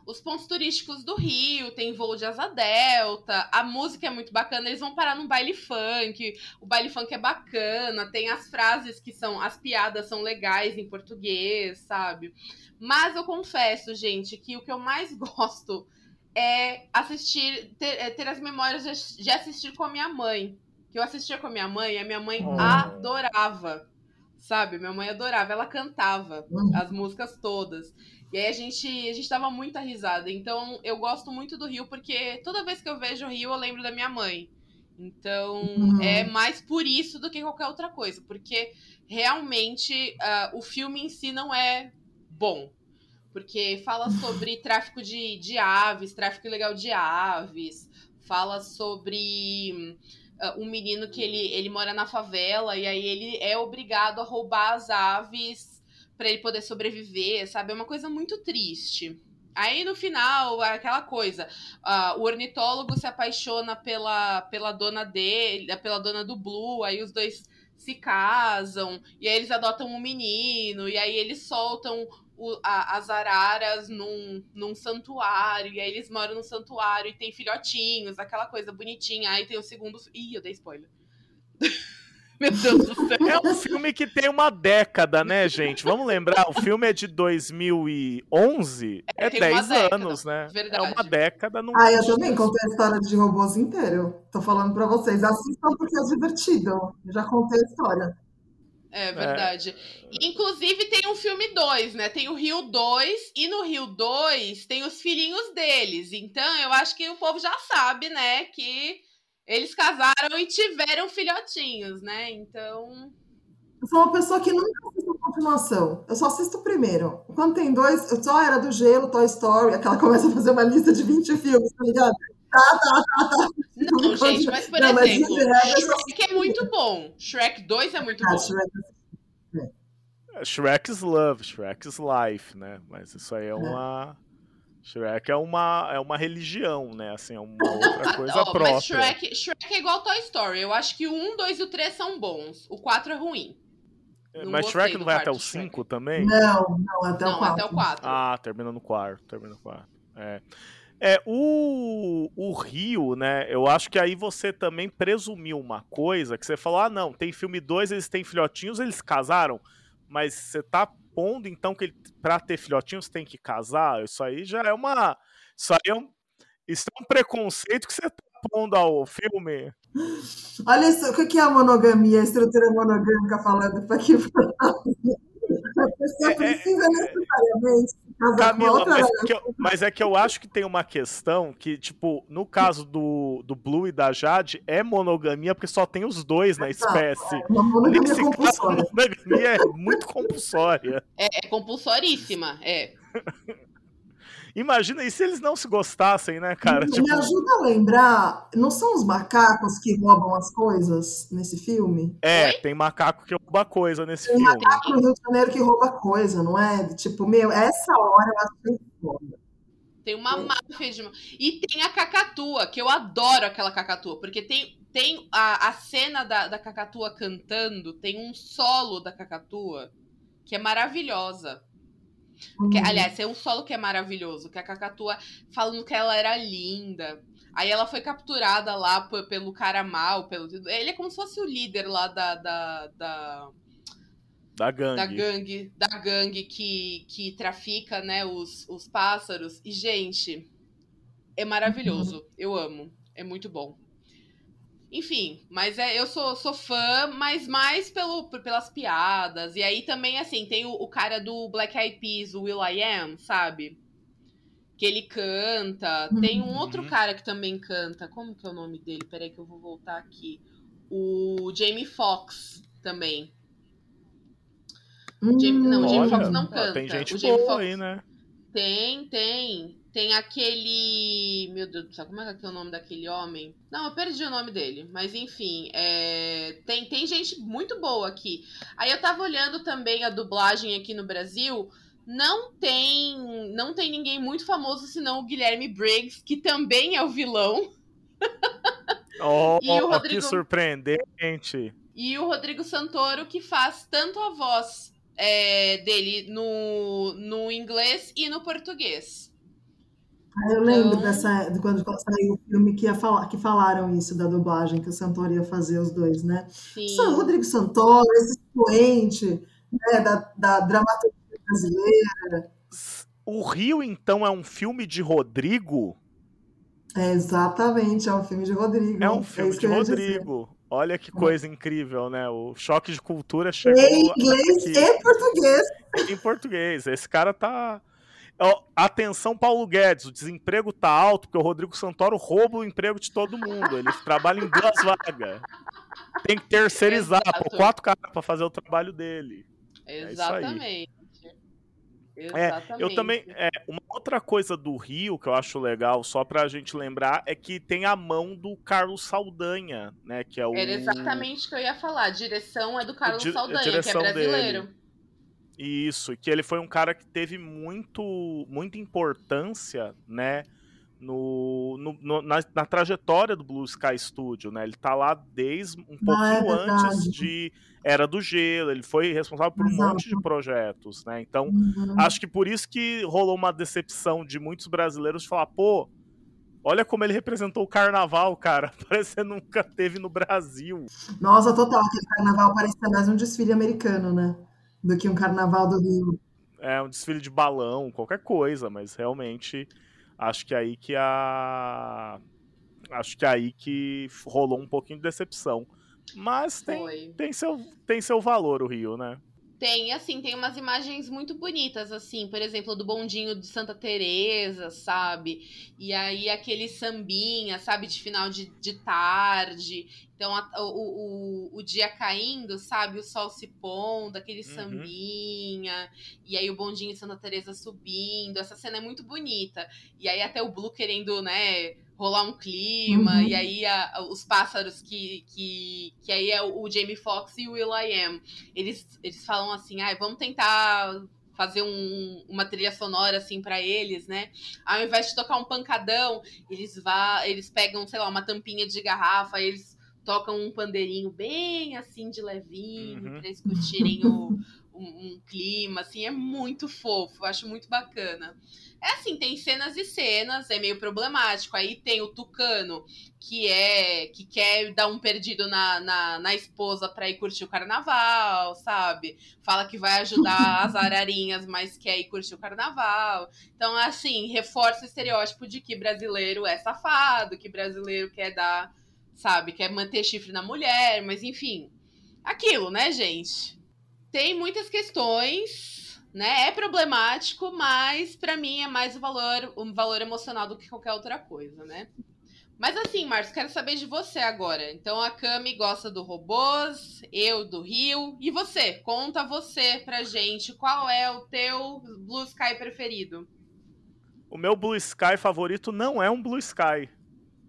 os pontos turísticos do Rio, tem voo de asa delta, a música é muito bacana, eles vão parar num baile funk, o baile funk é bacana, tem as frases que são, as piadas são legais em português, sabe? Mas eu confesso, gente, que o que eu mais gosto é assistir, ter, é ter as memórias de assistir com a minha mãe. Que eu assistia com a minha mãe e a minha mãe oh. adorava sabe? Minha mãe adorava, ela cantava uhum. as músicas todas. E aí a gente, a gente dava muita risada. Então eu gosto muito do Rio, porque toda vez que eu vejo o Rio, eu lembro da minha mãe. Então uhum. é mais por isso do que qualquer outra coisa. Porque realmente uh, o filme em si não é bom. Porque fala sobre tráfico de, de aves, tráfico ilegal de aves, fala sobre uh, um menino que ele, ele mora na favela e aí ele é obrigado a roubar as aves para ele poder sobreviver, sabe? É uma coisa muito triste. Aí no final, aquela coisa, uh, o ornitólogo se apaixona pela, pela dona dele, pela dona do Blue, aí os dois se casam, e aí eles adotam um menino, e aí eles soltam o, a, as araras num, num santuário, e aí eles moram no santuário e tem filhotinhos, aquela coisa bonitinha. Aí tem o segundo. Ih, eu dei spoiler. Meu Deus do céu. É um filme que tem uma década, né, gente? Vamos lembrar, o filme é de 2011, é, é 10 anos, né? Verdade. É uma década. Não ah, eu também contei a história de robôs inteiro. Tô falando pra vocês. Assistam porque é divertido. Eu já contei a história. É verdade. É. Inclusive tem um filme 2, né? Tem o Rio 2 e no Rio 2 tem os filhinhos deles. Então eu acho que o povo já sabe, né, que eles casaram e tiveram filhotinhos, né? Então. Eu sou uma pessoa que nunca assisto continuação. Eu só assisto o primeiro. Quando tem dois, eu só Era do Gelo, Toy Story, aquela começa a fazer uma lista de 20 filmes, tá ligado? Tá, tá, tá, tá. Não, gente, mas por não, exemplo, mas Shrek é muito bom. Shrek 2 é muito ah, bom. Shrek... É. Shrek's Love, Shrek's Life, né? Mas isso aí é, é. Shrek é uma, é uma religião, né? Assim, é uma outra coisa oh, própria. Mas Shrek, Shrek é igual Toy Story. Eu acho que o 1, 2 e o 3 são bons. O 4 é ruim. Não mas Shrek não vai até o 5 também? Não, não, até não, o 4. Até o 4. Ah, termina no quarto, termina no quarto. É. É, o, o Rio, né? Eu acho que aí você também presumiu uma coisa que você falou: ah, não, tem filme 2, eles têm filhotinhos, eles casaram, mas você tá pondo então que pra ter filhotinhos tem que casar? Isso aí já é uma. Isso aí é um, isso é um preconceito que você tá pondo ao filme. Olha isso, o que é a monogamia, a estrutura monogâmica falando para que a pessoa é, é precisa é, necessariamente Camila, mas é, eu, mas é, que eu, acho que tem uma questão que, tipo, no caso do, do Blue e da Jade, é monogamia porque só tem os dois na espécie. É, uma monogamia compulsória. Caso, monogamia é muito compulsória. É, é compulsoríssima, é. Imagina, e se eles não se gostassem, né, cara? Me tipo... ajuda a lembrar, não são os macacos que roubam as coisas nesse filme? É, Oi? tem macaco que rouba coisa nesse tem filme. Tem macaco no Rio de Janeiro que rouba coisa, não é? Tipo, meu, essa hora eu acho que foda. Tem uma é. máfia de. E tem a cacatua, que eu adoro aquela cacatua, porque tem, tem a, a cena da, da cacatua cantando, tem um solo da cacatua que é maravilhosa. Que, uhum. aliás, é um solo que é maravilhoso, que a Cacatua falando que ela era linda. Aí ela foi capturada lá pelo cara mal, pelo. Ele é como se fosse o líder lá da. da, da Da gangue. Da gangue, da gangue que, que trafica, né, os, os pássaros. E, gente, é maravilhoso. Uhum. Eu amo. É muito bom. Enfim, mas é, eu sou, sou fã, mas mais pelo, pelas piadas. E aí também, assim, tem o, o cara do Black Eyed Peas, o Will I Am, sabe? Que ele canta. Uhum. Tem um outro uhum. cara que também canta. Como que é o nome dele? Peraí que eu vou voltar aqui. O Jamie Foxx também. Hum, Jamie, não, o Jamie Foxx não canta. Tem gente o Jamie boa Fox... aí, né? Tem, tem. Tem aquele. Meu Deus do céu, como é que é o nome daquele homem? Não, eu perdi o nome dele. Mas enfim, é... tem, tem gente muito boa aqui. Aí eu tava olhando também a dublagem aqui no Brasil. Não tem. Não tem ninguém muito famoso senão o Guilherme Briggs, que também é o vilão. Oh, e o Rodrigo... que surpreendente! E o Rodrigo Santoro, que faz tanto a voz é, dele no, no inglês e no português. Ah, eu lembro então... dessa, de quando saiu o filme que, ia falar, que falaram isso da dublagem, que o Santoro ia fazer os dois, né? Sim. O Rodrigo Santoro, esse expoente né, da, da dramaturgia brasileira. O Rio, então, é um filme de Rodrigo? É, exatamente, é um filme de Rodrigo. É um filme é de Rodrigo. Olha que coisa incrível, né? O choque de cultura chegou. Em inglês aqui. e português. Em português. Esse cara tá. Atenção, Paulo Guedes, o desemprego tá alto porque o Rodrigo Santoro rouba o emprego de todo mundo. Ele trabalha em duas vagas. Tem que terceirizar, por quatro caras para fazer o trabalho dele. É Exatamente. É, eu também. É, uma outra coisa do Rio que eu acho legal, só pra gente lembrar, é que tem a mão do Carlos Saldanha, né? Que é o. Era exatamente o que eu ia falar. A direção é do Carlos di Saldanha, que é brasileiro. Dele. Isso, que ele foi um cara que teve muito, muita importância, né? No, no, no na, na, trajetória do Blue Sky Studio, né? Ele tá lá desde um ah, é pouquinho é antes de Era do Gelo, ele foi responsável por Exato. um monte de projetos, né? Então, uhum. acho que por isso que rolou uma decepção de muitos brasileiros de falar, pô, olha como ele representou o carnaval, cara. Parece que nunca teve no Brasil. Nossa, total, aquele carnaval parecia mais um desfile americano, né? Do que um carnaval do Rio. É, um desfile de balão, qualquer coisa, mas realmente acho que aí que a. Acho que aí que rolou um pouquinho de decepção. Mas tem, tem, seu, tem seu valor o Rio, né? Tem, assim, tem umas imagens muito bonitas, assim, por exemplo, do bondinho de Santa Teresa, sabe? E aí aquele sambinha, sabe, de final de, de tarde. Então a, o, o, o dia caindo, sabe? O sol se pondo, aquele uhum. sambinha. E aí o bondinho de Santa Teresa subindo. Essa cena é muito bonita. E aí até o Blue querendo, né? Rolar um clima, uhum. e aí a, os pássaros que, que, que aí é o, Jamie Foxx e o Will I Am, eles, eles falam assim, ah, vamos tentar fazer um, uma trilha sonora assim para eles, né? Ao invés de tocar um pancadão, eles vá, eles pegam, sei lá, uma tampinha de garrafa, eles tocam um pandeirinho bem assim de levinho uhum. para eles curtirem o, um, um, clima, assim, é muito fofo, eu acho muito bacana. É assim, tem cenas e cenas, é meio problemático. Aí tem o Tucano, que é que quer dar um perdido na, na, na esposa pra ir curtir o carnaval, sabe? Fala que vai ajudar as ararinhas, mas quer ir curtir o carnaval. Então, assim, reforça o estereótipo de que brasileiro é safado, que brasileiro quer dar, sabe, quer manter chifre na mulher, mas enfim. Aquilo, né, gente? Tem muitas questões né? É problemático, mas para mim é mais o valor, o valor emocional do que qualquer outra coisa, né? Mas assim, Marcos, quero saber de você agora. Então a Cami gosta do robôs, eu do Rio. E você? Conta você pra gente qual é o teu Blue Sky preferido. O meu Blue Sky favorito não é um Blue Sky.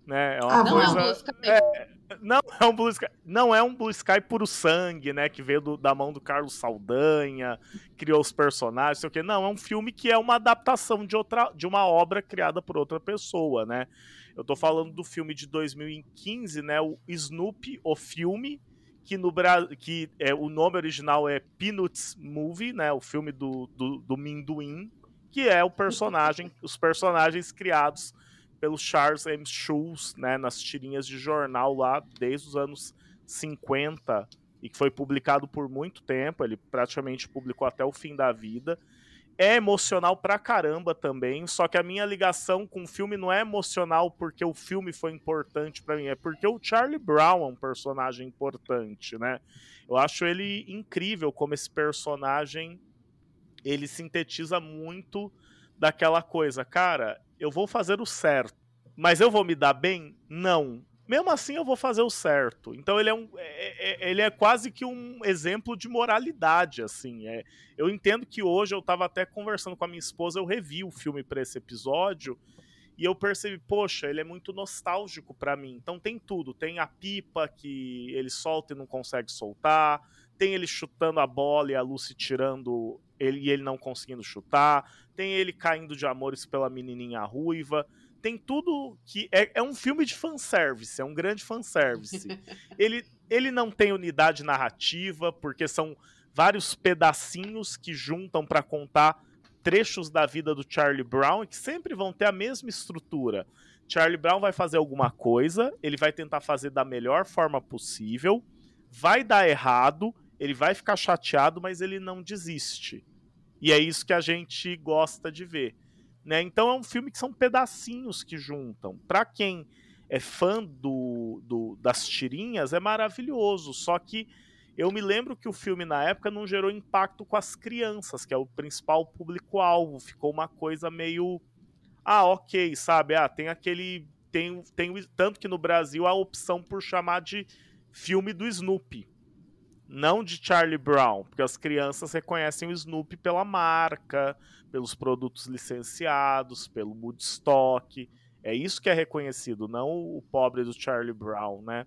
Né? É uma ah, coisa... não é um Blue Sky. É, não é um Blue Sky, não é um Blue Sky puro sangue, né? Que veio do, da mão do Carlos Saldanha, criou os personagens, sei o quê. Não, é um filme que é uma adaptação de outra, de uma obra criada por outra pessoa, né? Eu tô falando do filme de 2015, né? O Snoopy, o filme, que no que é o nome original é Peanuts Movie, né? O filme do, do, do Minduim, que é o personagem, os personagens criados pelo Charles M. Schulz, né, nas tirinhas de jornal lá desde os anos 50, e que foi publicado por muito tempo, ele praticamente publicou até o fim da vida. É emocional pra caramba também, só que a minha ligação com o filme não é emocional porque o filme foi importante para mim, é porque o Charlie Brown é um personagem importante, né? Eu acho ele incrível como esse personagem ele sintetiza muito daquela coisa, cara, eu vou fazer o certo, mas eu vou me dar bem? Não mesmo assim eu vou fazer o certo. Então ele é, um, é, é, ele é quase que um exemplo de moralidade, assim. É, eu entendo que hoje eu estava até conversando com a minha esposa, eu revi o filme para esse episódio e eu percebi, poxa, ele é muito nostálgico para mim. Então tem tudo, tem a pipa que ele solta e não consegue soltar, tem ele chutando a bola e a Lucy tirando ele e ele não conseguindo chutar, tem ele caindo de amores pela menininha ruiva tem tudo que. É, é um filme de fanservice, é um grande fanservice. ele, ele não tem unidade narrativa, porque são vários pedacinhos que juntam para contar trechos da vida do Charlie Brown e que sempre vão ter a mesma estrutura. Charlie Brown vai fazer alguma coisa, ele vai tentar fazer da melhor forma possível, vai dar errado, ele vai ficar chateado, mas ele não desiste. E é isso que a gente gosta de ver. Né? Então é um filme que são pedacinhos que juntam. Para quem é fã do, do, das tirinhas, é maravilhoso. Só que eu me lembro que o filme na época não gerou impacto com as crianças, que é o principal público-alvo. Ficou uma coisa meio. Ah, ok, sabe? Ah, tem aquele. Tem, tem, tanto que no Brasil a opção por chamar de filme do Snoopy não de Charlie Brown, porque as crianças reconhecem o Snoopy pela marca, pelos produtos licenciados, pelo Woodstock. É isso que é reconhecido, não o pobre do Charlie Brown, né?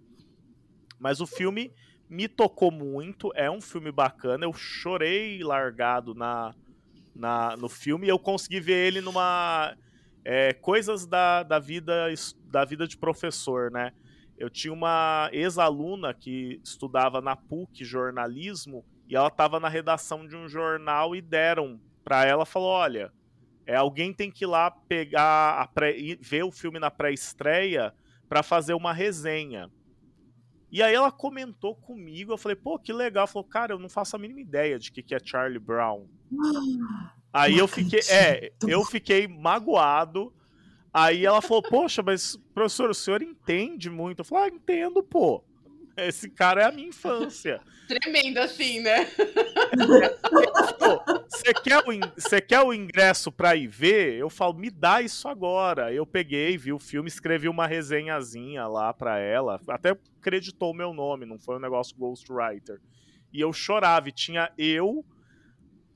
Mas o filme me tocou muito, é um filme bacana. Eu chorei largado na, na no filme. Eu consegui ver ele numa é, coisas da, da vida da vida de professor, né? Eu tinha uma ex-aluna que estudava na PUC jornalismo e ela estava na redação de um jornal e deram para ela, falou, olha, é, alguém tem que ir lá pegar, a pré, ver o filme na pré-estreia para fazer uma resenha. E aí ela comentou comigo, eu falei, pô, que legal. Ela falou, cara, eu não faço a mínima ideia de que, que é Charlie Brown. aí eu fiquei, é, eu fiquei magoado. Aí ela falou, poxa, mas professor, o senhor entende muito? Eu falei, ah, entendo, pô. Esse cara é a minha infância. Tremendo assim, né? Você quer, o, quer o ingresso pra ir ver? Eu falo, me dá isso agora. Eu peguei, vi o filme, escrevi uma resenhazinha lá pra ela. Até acreditou o meu nome, não foi um negócio Ghostwriter. E eu chorava, e tinha eu,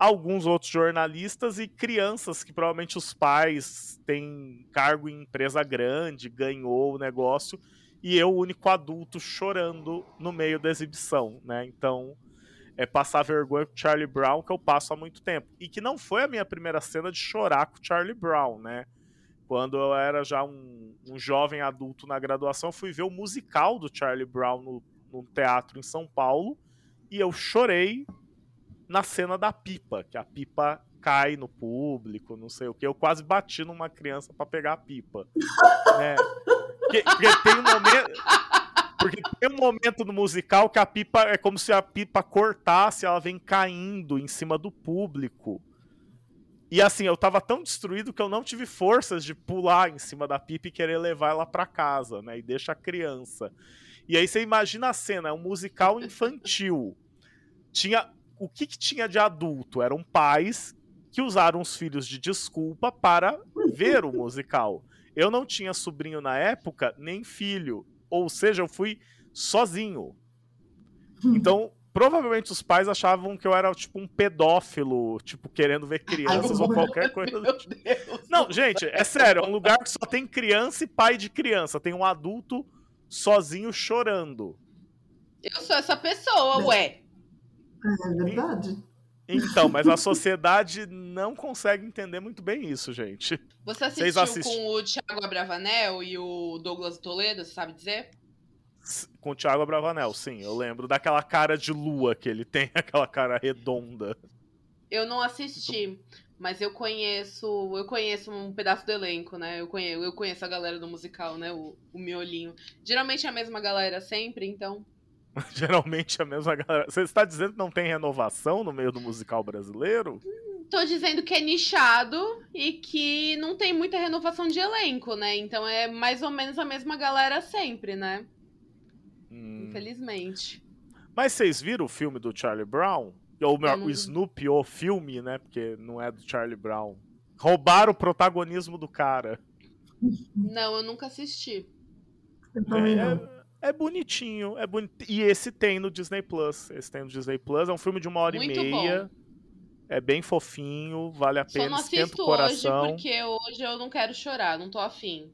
alguns outros jornalistas e crianças que provavelmente os pais têm cargo em empresa grande, ganhou o negócio, e eu, o único adulto, chorando no meio da exibição, né? Então, é passar vergonha com Charlie Brown que eu passo há muito tempo. E que não foi a minha primeira cena de chorar com Charlie Brown, né? Quando eu era já um, um jovem adulto na graduação, fui ver o musical do Charlie Brown no, no teatro em São Paulo, e eu chorei na cena da pipa, que a pipa cai no público, não sei o que. Eu quase bati numa criança para pegar a pipa. né? porque, porque, tem um momento. Porque tem um momento no musical que a pipa é como se a pipa cortasse, ela vem caindo em cima do público. E assim, eu tava tão destruído que eu não tive forças de pular em cima da pipa e querer levar ela para casa, né? E deixa a criança. E aí você imagina a cena, é um musical infantil. Tinha o que, que tinha de adulto? Eram pais que usaram os filhos de desculpa para ver o musical. Eu não tinha sobrinho na época, nem filho. Ou seja, eu fui sozinho. Então, provavelmente os pais achavam que eu era tipo um pedófilo, tipo querendo ver crianças Ai, ou qualquer coisa do tipo. Não, gente, é sério, é um lugar que só tem criança e pai de criança, tem um adulto sozinho chorando. Eu sou essa pessoa, ué. É verdade. Então, mas a sociedade não consegue entender muito bem isso, gente. Você assistiu com o Thiago Abravanel e o Douglas Toledo, você sabe dizer? Com o Thiago Abravanel, sim. Eu lembro daquela cara de lua que ele tem, aquela cara redonda. Eu não assisti, mas eu conheço, eu conheço um pedaço do elenco, né? Eu conheço, eu conheço a galera do musical, né? O, o miolinho. Geralmente é a mesma galera sempre, então Geralmente a mesma galera. Você está dizendo que não tem renovação no meio do musical brasileiro? Tô dizendo que é nichado e que não tem muita renovação de elenco, né? Então é mais ou menos a mesma galera sempre, né? Hum. Infelizmente. Mas vocês viram o filme do Charlie Brown? Ou melhor, não... o Snoopy, o filme, né? Porque não é do Charlie Brown. Roubaram o protagonismo do cara. Não, eu nunca assisti. É, é, é bonitinho, é bonit... E esse tem no Disney Plus. Esse tem no Disney Plus. É um filme de uma hora Muito e meia. Bom. É bem fofinho, vale a pena. Só não assisto hoje porque hoje eu não quero chorar, não tô afim.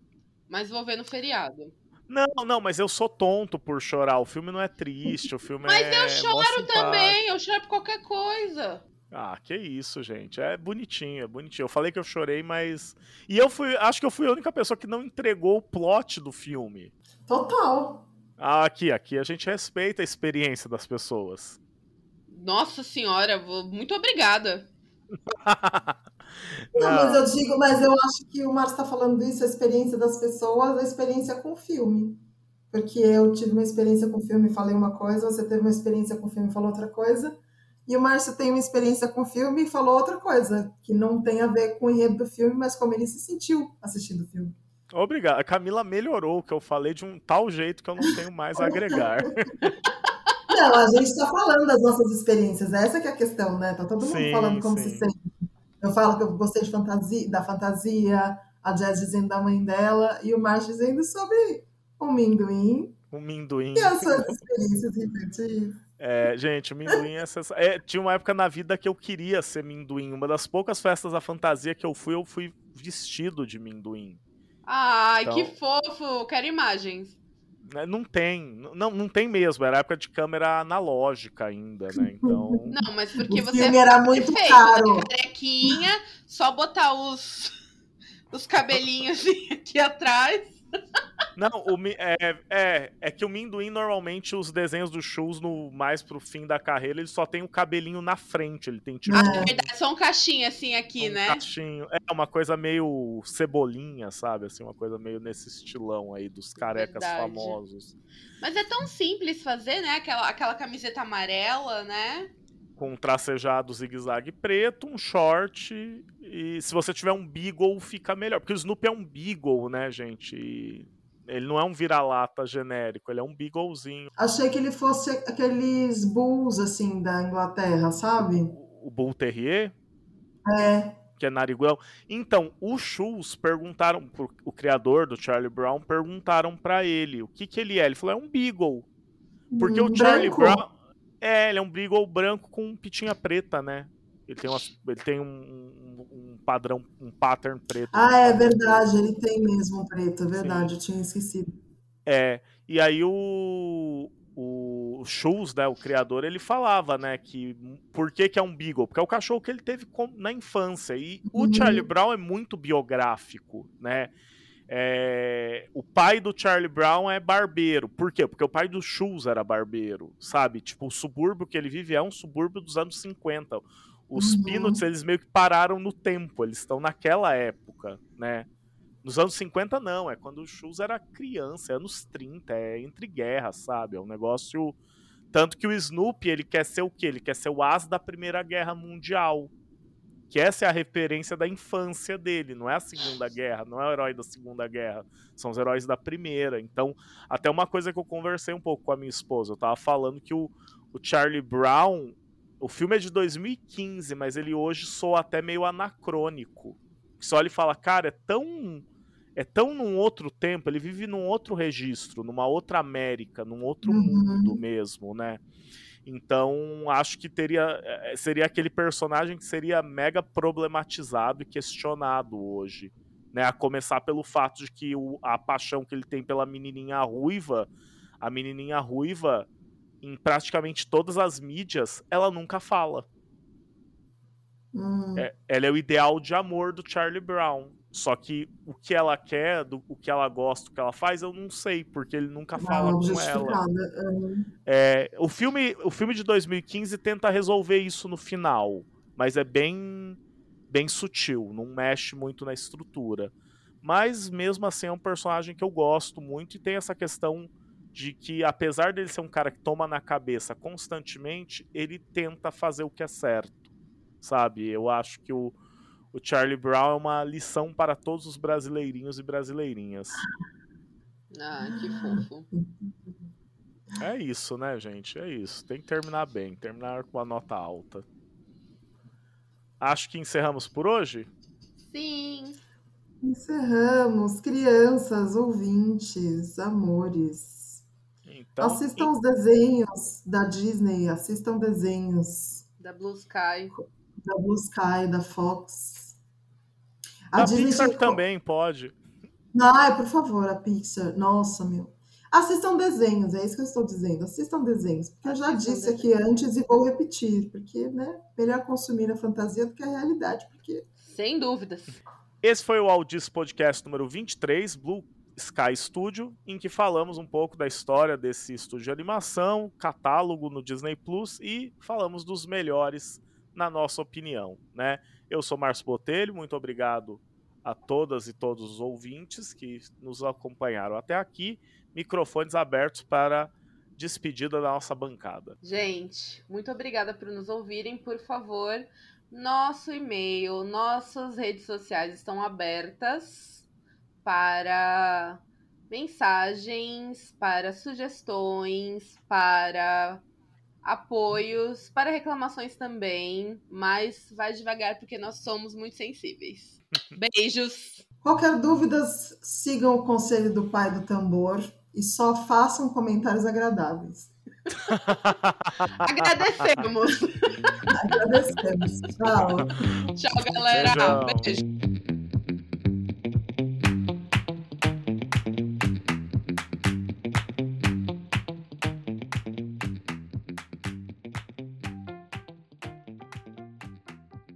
Mas vou ver no feriado. Não, não, mas eu sou tonto por chorar. O filme não é triste, o filme mas é. Mas eu choro também, eu choro por qualquer coisa. Ah, que isso, gente. É bonitinho, é bonitinho. Eu falei que eu chorei, mas. E eu fui. Acho que eu fui a única pessoa que não entregou o plot do filme. Total. Ah, aqui, aqui a gente respeita a experiência das pessoas. Nossa senhora, muito obrigada. Não, mas eu digo, mas eu acho que o Márcio está falando isso, a experiência das pessoas, a experiência com o filme. Porque eu tive uma experiência com o filme e falei uma coisa, você teve uma experiência com o filme e falou outra coisa, e o Márcio tem uma experiência com o filme e falou outra coisa, que não tem a ver com o enredo do filme, mas como ele se sentiu assistindo o filme. Obrigado. A Camila melhorou o que eu falei de um tal jeito que eu não tenho mais a agregar. Não, a gente está falando das nossas experiências, essa que é a questão, né? Tá todo mundo sim, falando como sim. se sente. Eu falo que eu gostei de fantasia, da fantasia, a Jazz dizendo da mãe dela, e o Márcio dizendo sobre o minduim. O minduim. E as suas experiências refletidas. É, gente, o minduim é, é, Tinha uma época na vida que eu queria ser minduim. Uma das poucas festas da fantasia que eu fui, eu fui vestido de minduim. Ai, então... que fofo! Quero imagens. Né, não tem, não, não tem mesmo, era época de câmera analógica ainda, né? Então. Não, mas porque o você filme era muito caro. Carequinha, só botar os, os cabelinhos aqui atrás. Não, o, é, é, é que o Minduim, normalmente, os desenhos dos shows, no, mais pro fim da carreira, ele só tem o cabelinho na frente. Ele tem tipo. Ah, é verdade, só um cachinho assim aqui, um né? Cachinho. É uma coisa meio cebolinha, sabe? Assim, uma coisa meio nesse estilão aí dos carecas verdade. famosos. Mas é tão simples fazer, né? Aquela, aquela camiseta amarela, né? Com um tracejado zigue-zague preto, um short e se você tiver um beagle fica melhor, porque o Snoopy é um beagle, né, gente? E ele não é um vira-lata genérico, ele é um beaglezinho. Achei que ele fosse aqueles bulls assim da Inglaterra, sabe? O, o Bull Terrier? É. Que é nariguão. Então, os Schultz perguntaram, pro, o criador do Charlie Brown, perguntaram para ele o que que ele é. Ele falou, é um beagle. Porque hum, o Charlie branco. Brown é, ele é um Beagle branco com pitinha preta, né? Ele tem, uma, ele tem um, um, um, padrão, um pattern preto. Ah, é verdade, ele tem mesmo um preto, é verdade, Sim. eu tinha esquecido. É, e aí o, o Schultz, né, o criador, ele falava, né, que por que, que é um Beagle? Porque é o cachorro que ele teve na infância. E o uhum. Charlie Brown é muito biográfico, né? É, o pai do Charlie Brown é barbeiro. Por quê? Porque o pai do Schultz era barbeiro, sabe? Tipo, o subúrbio que ele vive é um subúrbio dos anos 50. Os uhum. Peanuts, eles meio que pararam no tempo, eles estão naquela época, né? Nos anos 50, não, é quando o Schultz era criança, é anos 30, é entre guerras, sabe? É um negócio. Tanto que o Snoopy, ele quer ser o quê? Ele quer ser o as da Primeira Guerra Mundial que essa é a referência da infância dele, não é a Segunda Guerra, não é o herói da Segunda Guerra, são os heróis da Primeira. Então, até uma coisa que eu conversei um pouco com a minha esposa, eu tava falando que o, o Charlie Brown, o filme é de 2015, mas ele hoje soa até meio anacrônico. Só ele fala, cara, é tão é tão num outro tempo, ele vive num outro registro, numa outra América, num outro uhum. mundo mesmo, né? Então, acho que teria eh, seria aquele personagem que seria mega problematizado e questionado hoje. Né? A começar pelo fato de que o, a paixão que ele tem pela menininha ruiva, a menininha ruiva, em praticamente todas as mídias, ela nunca fala. Hum. É, ela é o ideal de amor do Charlie Brown. Só que o que ela quer, do, o que ela gosta, o que ela faz, eu não sei, porque ele nunca fala não, com ela. É, o, filme, o filme de 2015 tenta resolver isso no final, mas é bem, bem sutil, não mexe muito na estrutura. Mas mesmo assim é um personagem que eu gosto muito e tem essa questão de que, apesar dele ser um cara que toma na cabeça constantemente, ele tenta fazer o que é certo, sabe? Eu acho que o, o Charlie Brown é uma lição para todos os brasileirinhos e brasileirinhas. Ah, que fofo. É isso, né, gente? É isso. Tem que terminar bem, terminar com a nota alta. Acho que encerramos por hoje? Sim. Encerramos. Crianças, ouvintes, amores. Então, assistam os desenhos da Disney, assistam desenhos Da Blue Sky. da Blue Sky, da Fox. A A Disney Pixar tinha- também pode. Ai, por favor, a Pixar. Nossa, meu. Assistam desenhos, é isso que eu estou dizendo. Assistam desenhos. Porque eu já Assistam disse aqui antes e vou repetir. Porque, né, melhor consumir a fantasia do que a realidade. Porque Sem dúvidas. Esse foi o Audis Podcast número 23, Blue Sky Studio, em que falamos um pouco da história desse estúdio de animação, catálogo no Disney Plus e falamos dos melhores na nossa opinião, né? Eu sou Márcio Botelho, muito obrigado a todas e todos os ouvintes que nos acompanharam até aqui. Microfones abertos para despedida da nossa bancada. Gente, muito obrigada por nos ouvirem. Por favor, nosso e-mail, nossas redes sociais estão abertas para mensagens, para sugestões, para apoios, para reclamações também, mas vai devagar porque nós somos muito sensíveis. Beijos. qualquer dúvida, sigam o conselho do pai do tambor e só façam comentários agradáveis. Agradecemos. Agradecemos. Tchau. Tchau, galera. Beijão. Beijo.